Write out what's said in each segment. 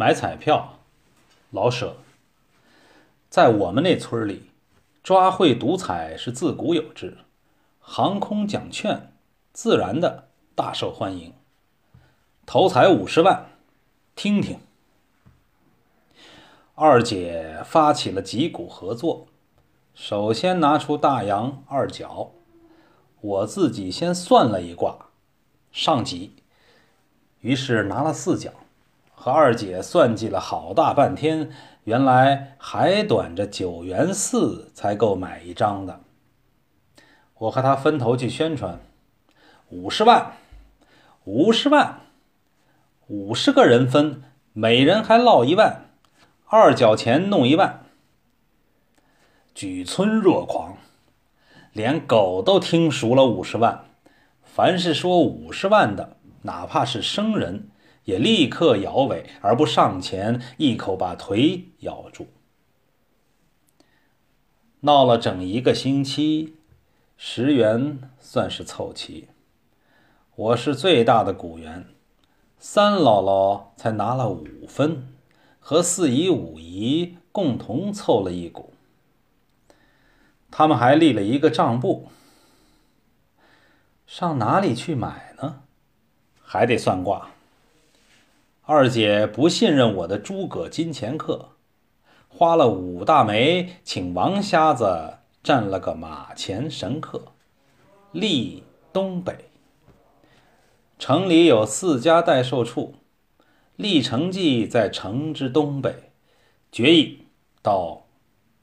买彩票，老舍。在我们那村里，抓会赌彩是自古有之，航空奖券自然的大受欢迎。头彩五十万，听听。二姐发起了几股合作，首先拿出大洋二角，我自己先算了一卦，上几，于是拿了四角，和二姐算计了好大半天，原来还短着九元四才够买一张的。我和他分头去宣传，五十万，五十万，五十个人分，每人还落一万。二角钱弄一万，举村若狂，连狗都听熟了五十万。凡是说五十万的，哪怕是生人，也立刻摇尾，而不上前一口把腿咬住。闹了整一个星期，十元算是凑齐。我是最大的股员，三姥姥才拿了五分。和四姨、五姨共同凑了一股，他们还立了一个账簿。上哪里去买呢？还得算卦。二姐不信任我的诸葛金钱客，花了五大枚，请王瞎子占了个马前神客，立东北。城里有四家代售处。历城记在城之东北，决议到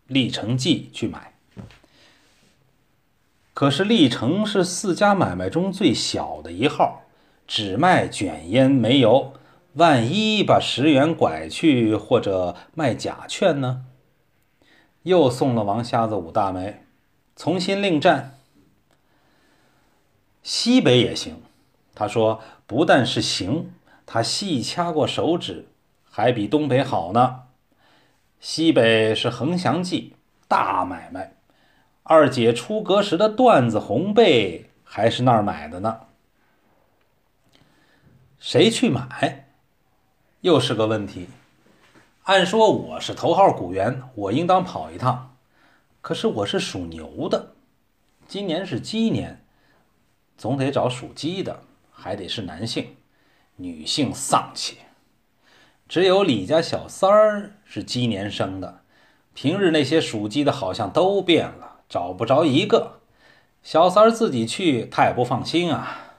历城记去买。可是历城是四家买卖中最小的一号，只卖卷烟煤油。万一把十元拐去，或者卖假券呢？又送了王瞎子五大枚，重新另战。西北也行，他说不但是行。他细掐过手指，还比东北好呢。西北是横祥记大买卖，二姐出阁时的缎子红被还是那儿买的呢。谁去买，又是个问题。按说我是头号股员，我应当跑一趟。可是我是属牛的，今年是鸡年，总得找属鸡的，还得是男性。女性丧气，只有李家小三儿是鸡年生的。平日那些属鸡的，好像都变了，找不着一个。小三儿自己去，他也不放心啊。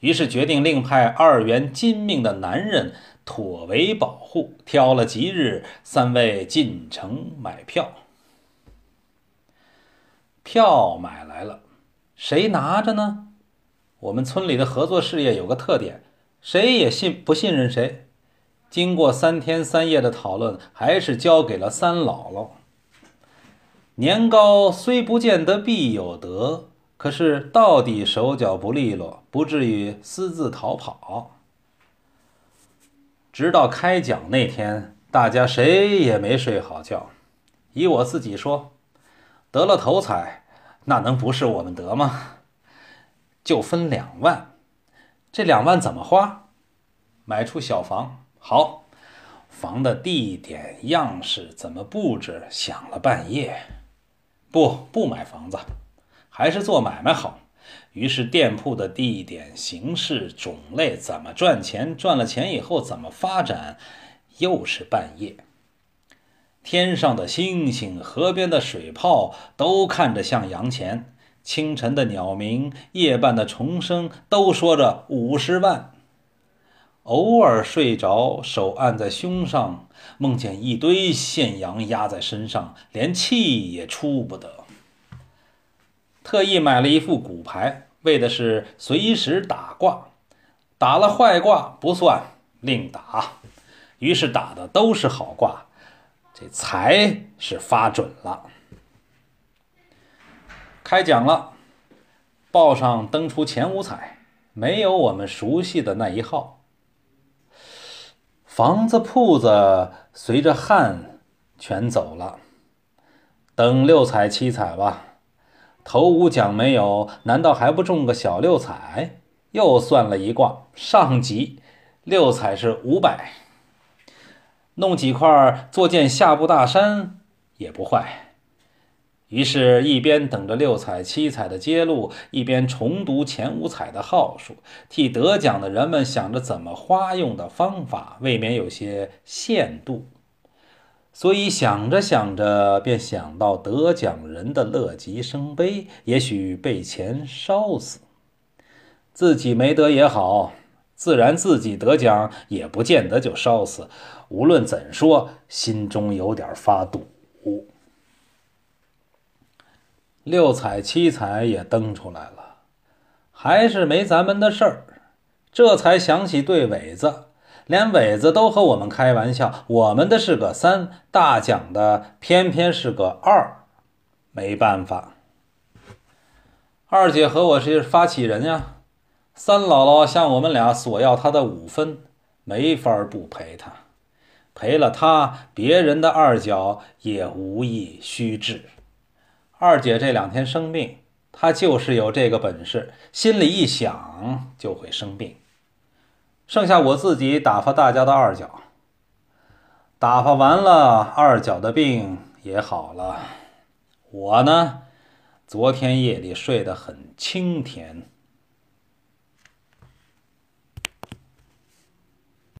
于是决定另派二元金命的男人妥为保护。挑了吉日，三位进城买票。票买来了，谁拿着呢？我们村里的合作事业有个特点。谁也信不信任谁？经过三天三夜的讨论，还是交给了三姥姥。年糕虽不见得必有德，可是到底手脚不利落，不至于私自逃跑。直到开奖那天，大家谁也没睡好觉。以我自己说，得了头彩，那能不是我们得吗？就分两万。这两万怎么花？买处小房好，房的地点、样式怎么布置？想了半夜，不不买房子，还是做买卖好。于是店铺的地点、形式、种类，怎么赚钱？赚了钱以后怎么发展？又是半夜。天上的星星，河边的水泡，都看着像洋钱。清晨的鸟鸣，夜半的虫声，都说着五十万。偶尔睡着，手按在胸上，梦见一堆现洋压在身上，连气也出不得。特意买了一副骨牌，为的是随时打卦，打了坏卦不算，另打。于是打的都是好卦，这财是发准了。开奖了，报上登出前五彩，没有我们熟悉的那一号。房子铺子随着汗全走了，等六彩七彩吧。头五奖没有，难道还不中个小六彩？又算了一卦，上级六彩是五百，弄几块做件下部大衫也不坏。于是，一边等着六彩七彩的揭露，一边重读前五彩的号数，替得奖的人们想着怎么花用的方法，未免有些限度。所以想着想着，便想到得奖人的乐极生悲，也许被钱烧死，自己没得也好，自然自己得奖也不见得就烧死。无论怎说，心中有点发堵。六彩七彩也登出来了，还是没咱们的事儿。这才想起对尾子，连伟子都和我们开玩笑，我们的是个三，大奖的偏偏是个二。没办法，二姐和我是发起人呀。三姥姥向我们俩索要她的五分，没法不赔她。赔了她，别人的二脚也无意虚掷。二姐这两天生病，她就是有这个本事，心里一想就会生病。剩下我自己打发大家的二脚，打发完了，二脚的病也好了。我呢，昨天夜里睡得很清甜。